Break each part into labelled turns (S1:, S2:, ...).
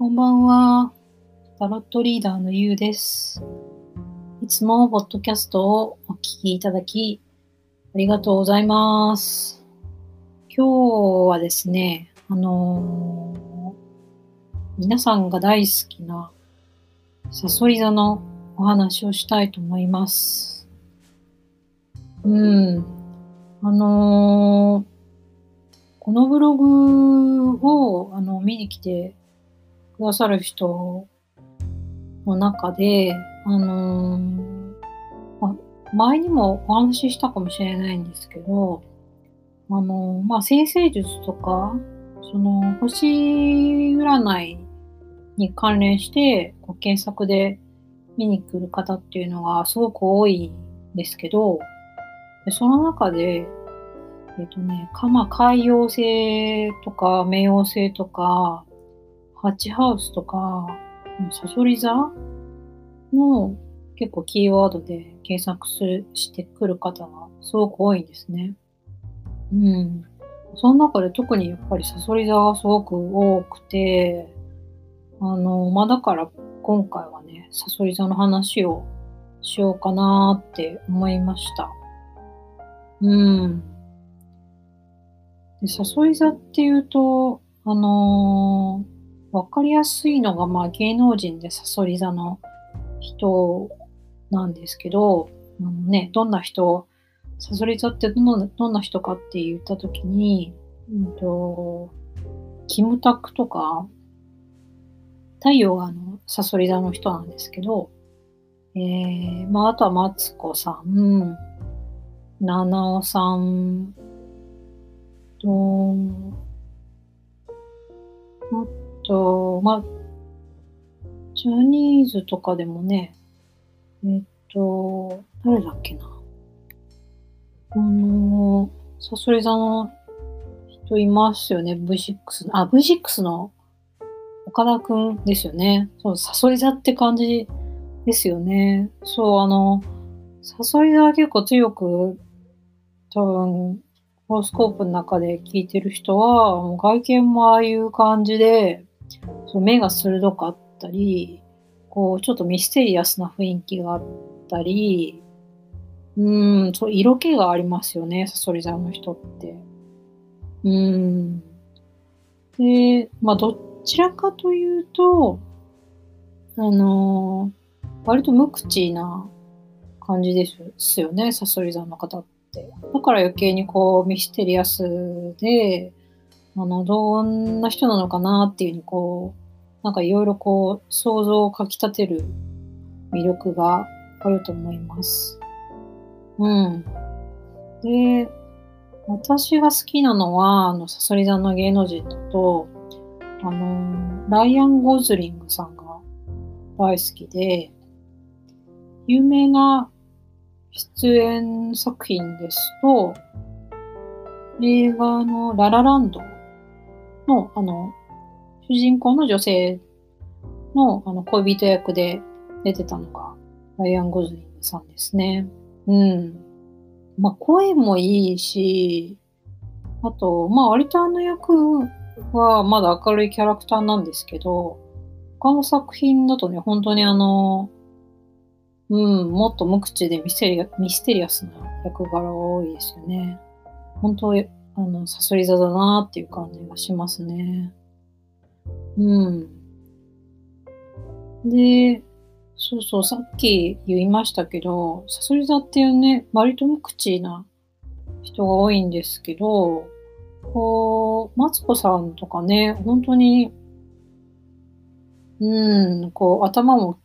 S1: こんばんは。タロットリーダーのゆうです。いつもポッドキャストをお聞きいただき、ありがとうございます。今日はですね、あのー皆さんが大好きなサソリ座のお話をしたいと思います。うん。あのーこのブログをあの見に来てくださる人の中で、あのーま、前にもお話ししたかもしれないんですけど、あのーまあ、先生術とか、その星占いに関連してこう検索で見に来る方っていうのがすごく多いんですけど、でその中で、えっ、とね、かま、海洋星とか、冥王星とか、ハッチハウスとか、サソリ座の結構キーワードで検索すしてくる方がすごく多いんですね。うん。その中で特にやっぱりサソリ座がすごく多くて、あの、まあ、だから今回はね、サソリ座の話をしようかなって思いました。うん。で、サソリ座っていうと、あのーわかりやすいのが、まあ、芸能人でサソリ座の人なんですけど、あのね、どんな人、サソリ座ってどんなどんな人かって言ったときに、うんと、キムタクとか、太陽があの、サソリ座の人なんですけど、えー、まあ、あとはマツコさん、七尾さん、と、あと、まあ、ジャニーズとかでもね、えっと、誰だっけな。あの、サソリ座の人いますよね、V6 の。あ、V6 の岡田くんですよね。そう、サソリ座って感じですよね。そう、あの、サソリ座は結構強く、多分、ホロスコープの中で聞いてる人は、もう外見もああいう感じで、そう目が鋭かったり、こう、ちょっとミステリアスな雰囲気があったり、うん、そう、色気がありますよね、サソリ座の人って。うん。で、まあ、どちらかというと、あのー割と無口な感じですよね、サソリ座の方って。だから余計にこう、ミステリアスで、あの、どんな人なのかなっていうにこう、なんかいろいろこう、想像をかき立てる魅力があると思います。うん。で、私が好きなのは、あの、サソリ座の芸能人と、あの、ライアン・ゴズリングさんが大好きで、有名な出演作品ですと、映画のララランドの、あの、主人公の女性のあの恋人役で出てたのがライアン・ゴズリングさんですね。うん。まあ、声もいいし、あと、まあ、割とあの役はまだ明るいキャラクターなんですけど、他の作品だとね、本当にあの、うん、もっと無口でミステリアミステリアスな役柄が多いですよね。本当、あの、サソリ座だなっていう感じがしますね。うん。で、そうそう、さっき言いましたけど、サソリ座っていうね、割と無口な人が多いんですけど、こう、マツコさんとかね、本当に、うん、こう、頭も、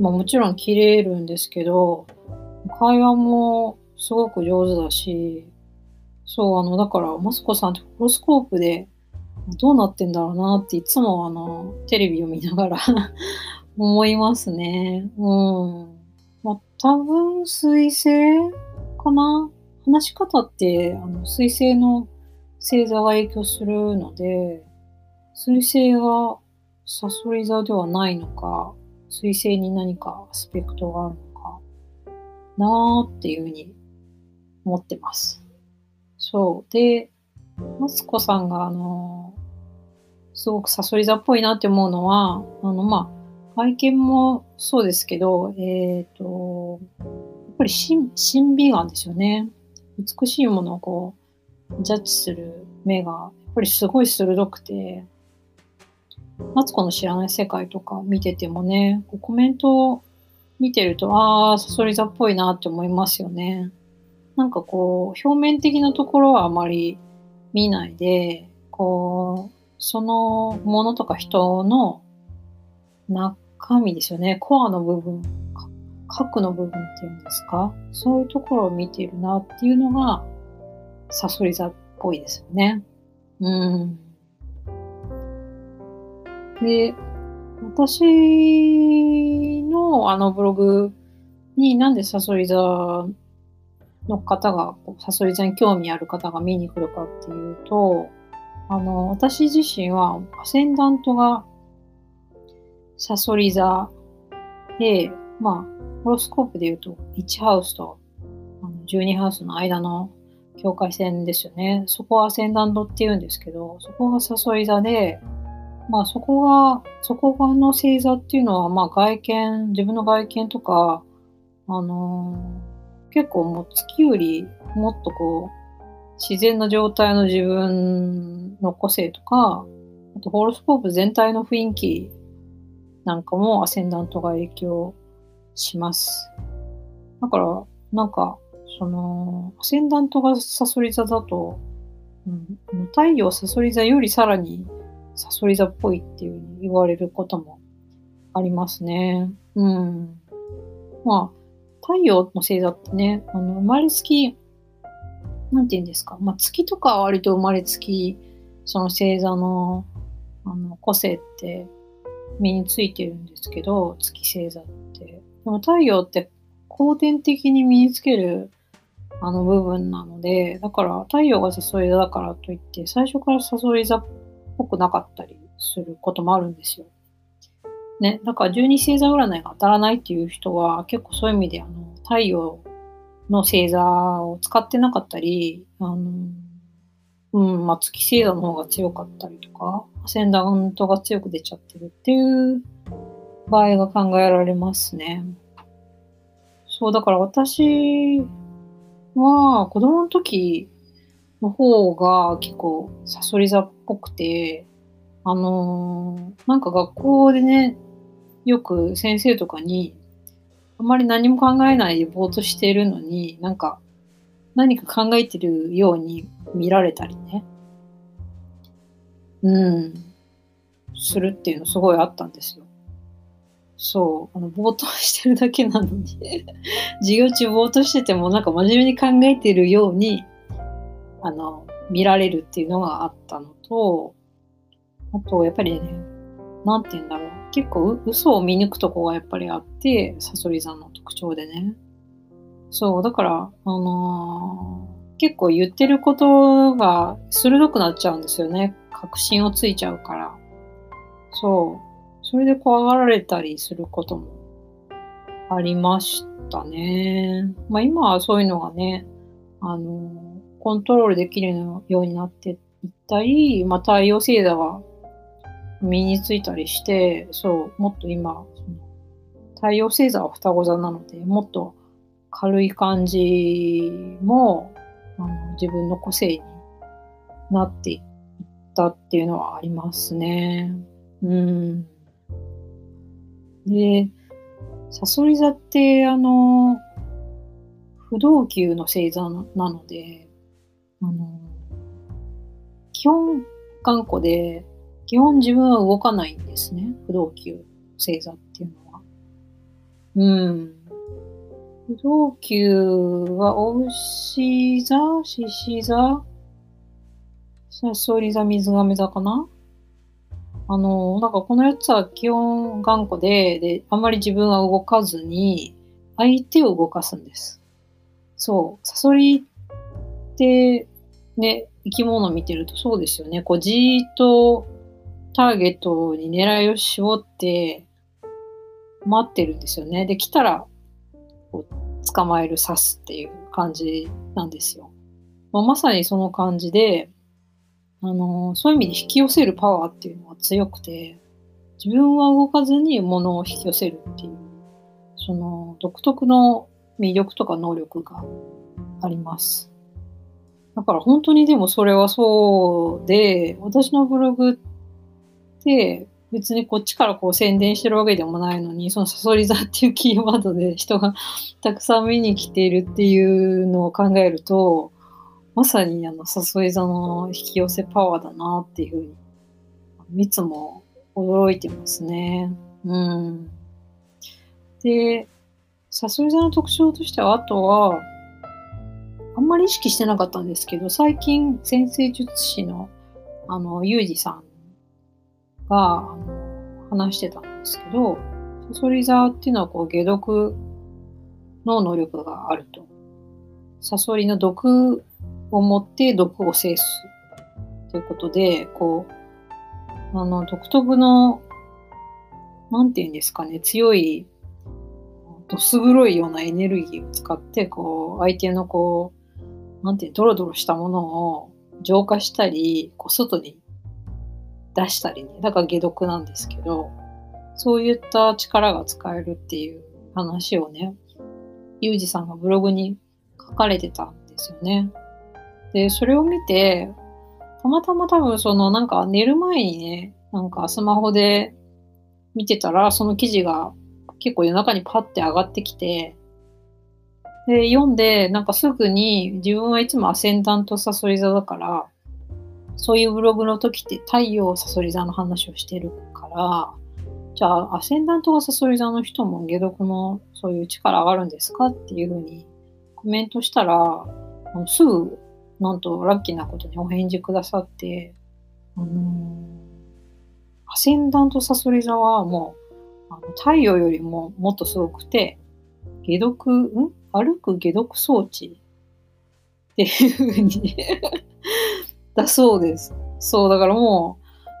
S1: まあもちろん切れるんですけど、会話もすごく上手だし、そう、あの、だから、マツコさんってホロスコープでどうなってんだろうなっていつもあの、テレビを見ながら 思いますね。うん。まあ、多分、水星かな？話し方って、あの、水星の星座が影響するので、水星がサソリ座ではないのか、水星に何かアスペクトがあるのかなーっていうふうに思ってます。そう。で、マツコさんがあの、すごくサソリ座っぽいなって思うのは、あの、まあ、外見もそうですけど、えっ、ー、と、やっぱり審美眼ですよね。美しいものをこう、ジャッジする目が、やっぱりすごい鋭くて、マツコの知らない世界とか見ててもね、コメントを見てると、ああ、サソリ座っぽいなって思いますよね。なんかこう、表面的なところはあまり見ないで、こう、そのものとか人の中身ですよね。コアの部分、核の部分っていうんですか？そういうところを見ているなっていうのが、サソリ座っぽいですよね。うん。で、私のあのブログになんでサソリ座の方が、サソリ座に興味ある方が見に来るかっていうと、あの、私自身はアセンダントがサソリ座で、まあ、ホロスコープで言うと1ハウスと12ハウスの間の境界線ですよね。そこはアセンダントって言うんですけど、そこがサソリ座で、まあそこが、そこがの星座っていうのは、まあ外見、自分の外見とか、あの、結構もう月よりもっとこう、自然な状態の自分の個性とか、あとホロスコープ全体の雰囲気なんかもアセンダントが影響します。だから、なんか、その、アセンダントがサソリ座だと、うん、太陽サソリ座よりさらにサソリ座っぽいっていうふうに言われることもありますね。うん。まあ、太陽の星座ってね、あの生まれつきなんて言うんですか、まあ、月とかは割と生まれつき、その星座のあの個性って身についてるんですけど、月星座って。でも太陽って後天的に身につけるあの部分なので、だから太陽がサソリ座だからといって、最初からサソリ座っぽくなかったりすることもあるんですよ。ね、だから12星座占いが当たらないっていう人は結構そういう意味であの太陽の星座を使ってなかったり、あの、うん、まあ、月星座の方が強かったりとか、アセンダントが強く出ちゃってるっていう場合が考えられますね。そう、だから私は子供の時の方が結構サソリ座っぽくて、あのー、なんか学校でね、よく先生とかに、あんまり何も考えないでぼーっとしてるのに、なんか何か考えてるように見られたりね。うん。するっていうのすごいあったんですよ。そう。あの、ぼーっとしてるだけなのに 授業中ぼーっとしててもなんか真面目に考えてるように、あの、見られるっていうのがあったのと、あと、やっぱりね、なんて言うんだろう。結構嘘を見抜くとこがやっぱりあって、サソリ座の特徴でね。そう、だから、あのー、結構言ってることが鋭くなっちゃうんですよね。確信をついちゃうから。そう。それで怖がられたりすることもありましたね。まあ今はそういうのがね、あのー、コントロールできるようになっていったり、まあ太陽星座が身についたりして、そう、もっと今、太陽星座は双子座なので、もっと軽い感じもあの自分の個性になっていったっていうのはありますね。うん。で、サソリ座って、あの、不動級の星座なので、あの、基本頑固で、基本自分は動かないんですね。不動級星座っていうのは。うん。不動級は、お牛座、獅子座、サソリ座、水亀座かなあの、なんかこの4つは基本頑固で、で、あんまり自分は動かずに、相手を動かすんです。そう。サソリって、ね、生き物を見てるとそうですよね。こう、じーっとターゲットに狙いを絞って待ってるんですよね。で、来たらこう捕まえる、刺すっていう感じなんですよ。まあ、まさにその感じで、あの、そういう意味で引き寄せるパワーっていうのは強くて、自分は動かずに物を引き寄せるっていう、その独特の魅力とか能力があります。だから本当にでもそれはそうで、私のブログって別にこっちからこう宣伝してるわけでもないのに、そのサソリ座っていうキーワードで人が たくさん見に来ているっていうのを考えると、まさにあのサソリ座の引き寄せパワーだなっていうふうに、いつも驚いてますね。うん。で、サソリ座の特徴としては、あとは、あんまり意識してなかったんですけど、最近、先生術師の、あの、ゆうじさんが、話してたんですけど、サソリ座っていうのは、こう、解毒の能力があると。サソリの毒を持って毒を制すということで、こう、あの、独特の、なんて言うんですかね、強いどす黒いようなエネルギーを使って、こう、相手のこう、なんていう、ドロドロしたものを浄化したり、こう、外に出したりね。だから解毒なんですけど、そういった力が使えるっていう話をね、ゆうじさんがブログに書かれてたんですよね。で、それを見て、たまたま多分そのなんか寝る前にね、なんかスマホで見てたら、その記事が結構夜中にパッて上がってきて、で、読んで、なんかすぐに自分はいつもアセンダントサソリ座だから、そういうブログの時って太陽サソリ座の話をしてるから、じゃあアセンダントがサソリ座の人も解毒のそういう力上がるんですかっていうふうにコメントしたら、すぐなんとラッキーなことにお返事くださって、あの、アセンダントサソリ座はもうあの太陽よりももっとすごくて、解毒、ん？歩く解毒装置っていうふうにだそうです。そう、だからも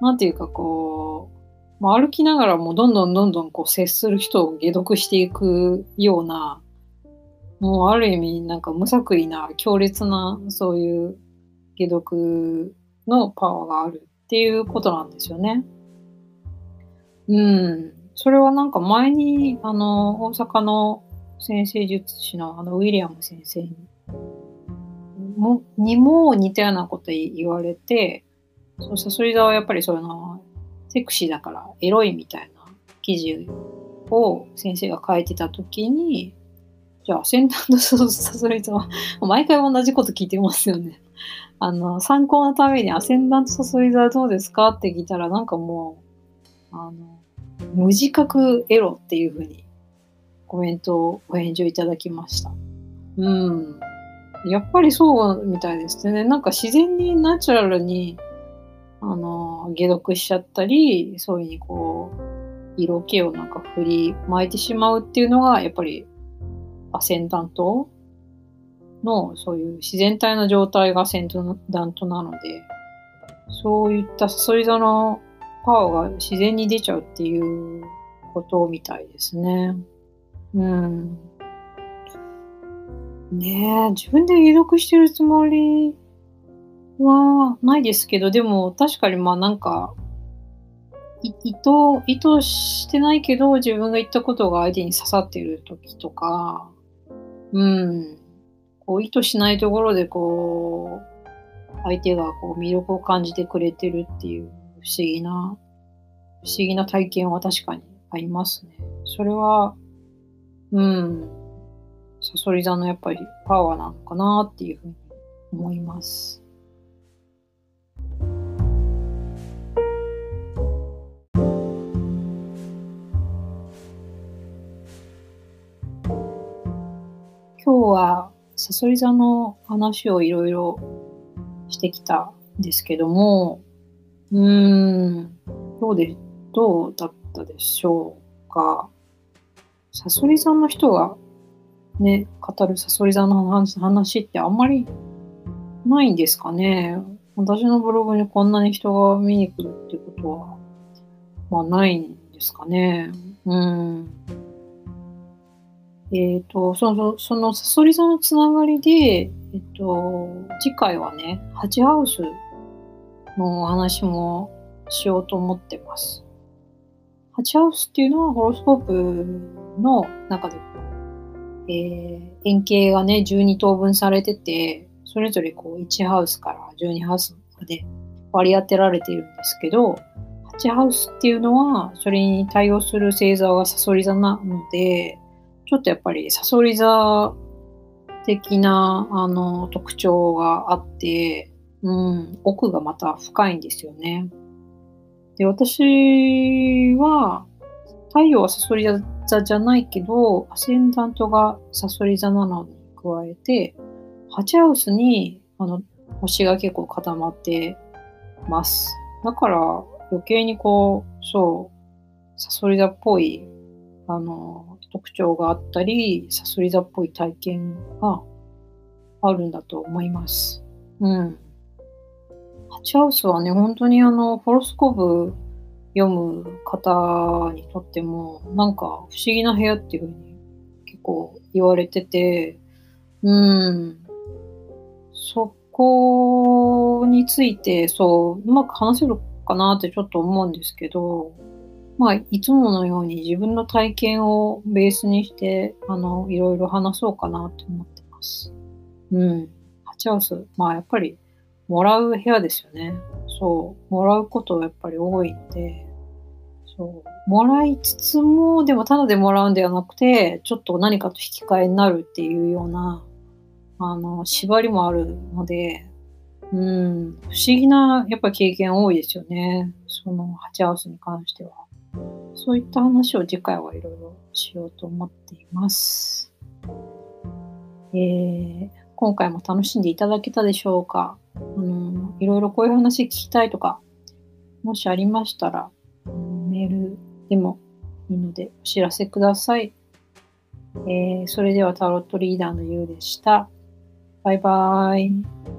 S1: う、なんていうかこう、まあ、歩きながらもどんどんどんどんこう接する人を解毒していくような、もうある意味なんか無作為な強烈なそういう解毒のパワーがあるっていうことなんですよね。うん。それはなんか前に、あの、大阪の先生術師のあの、ウィリアム先生にもにも似たようなこと言われて、そうサソリ座はやっぱりその、セクシーだからエロいみたいな記事を先生が書いてた時に、じゃあ、先端のサソリ座は、毎回同じこと聞いてますよね。あの、参考のために、アセンダントサソリ座どうですかって聞いたら、なんかもう、あの、無自覚エロっていうふうにコメントをお返事をいただきました。うん。やっぱりそうみたいですね。なんか自然にナチュラルに、あの、解毒しちゃったり、そういうふうにこう、色気をなんか振り巻いてしまうっていうのが、やっぱりアセンダントの、そういう自然体の状態がアセンダントなので、そういったサソリ座のパワーが自然に出ちゃうっていうことみたいですね。うん。ねえ、自分で解読してるつもりはないですけど、でも確かにまあなんか、意図、意図してないけど自分が言ったことが相手に刺さってる時とか、うん、こう意図しないところでこう、相手がこう魅力を感じてくれてるっていう不思議な、不思議な体験は確かにありますね。それは、うん、サソリ座のやっぱりパワーなのかなっていうふうに思います。今日はサソリ座の話をいろいろしてきたんですけども、うーん、どうで、どうだったでしょうか？サソリ座の人がね、語るサソリ座の話ってあんまりないんですかね。私のブログにこんなに人が見に来るってことは、まあないんですかね。うん。えっ、ー、と、その、そのサソリ座のつながりで、えっと、次回はね、ハチハウスのお話もしようと思ってます。ハチハウスっていうのはホロスコープの中で、えー、円形がね、12等分されてて、それぞれこう1ハウスから12ハウスまで割り当てられているんですけど、8ハウスっていうのは、それに対応する星座がサソリ座なので、ちょっとやっぱりサソリ座的なあの特徴があって、うん、奥がまた深いんですよね。で、私は、太陽はサソリ座じゃないけど、アセンダントがサソリ座なのに加えて、8ハウスにあの星が結構固まってます。だから余計にこう、そう、サソリ座っぽい、あの、特徴があったり、サソリ座っぽい体験があるんだと思います。うん。ハチハウスはね、本当にあの、ホロスコープ読む方にとっても、なんか不思議な部屋っていうふうに結構言われてて、うん。そこについて、そう、うまく話せるかなってちょっと思うんですけど、まあ、いつものように自分の体験をベースにして、あの、いろいろ話そうかなって思ってます。うん。ハチハウス、まあ、やっぱり、もらう部屋ですよね。そう。もらうことやっぱり多いので、そう。もらいつつも、でもただでもらうんではなくて、ちょっと何かと引き換えになるっていうような、あの、縛りもあるので、うん、不思議な、やっぱ経験多いですよね。その、ハチハウスに関しては。そういった話を次回はいろいろしようと思っています。えー、今回も楽しんでいただけたでしょうか？あの、いろいろこういう話聞きたいとか、もしありましたら、メールでもいいのでお知らせください。えー、それではタロットリーダーのゆうでした。バイバーイ。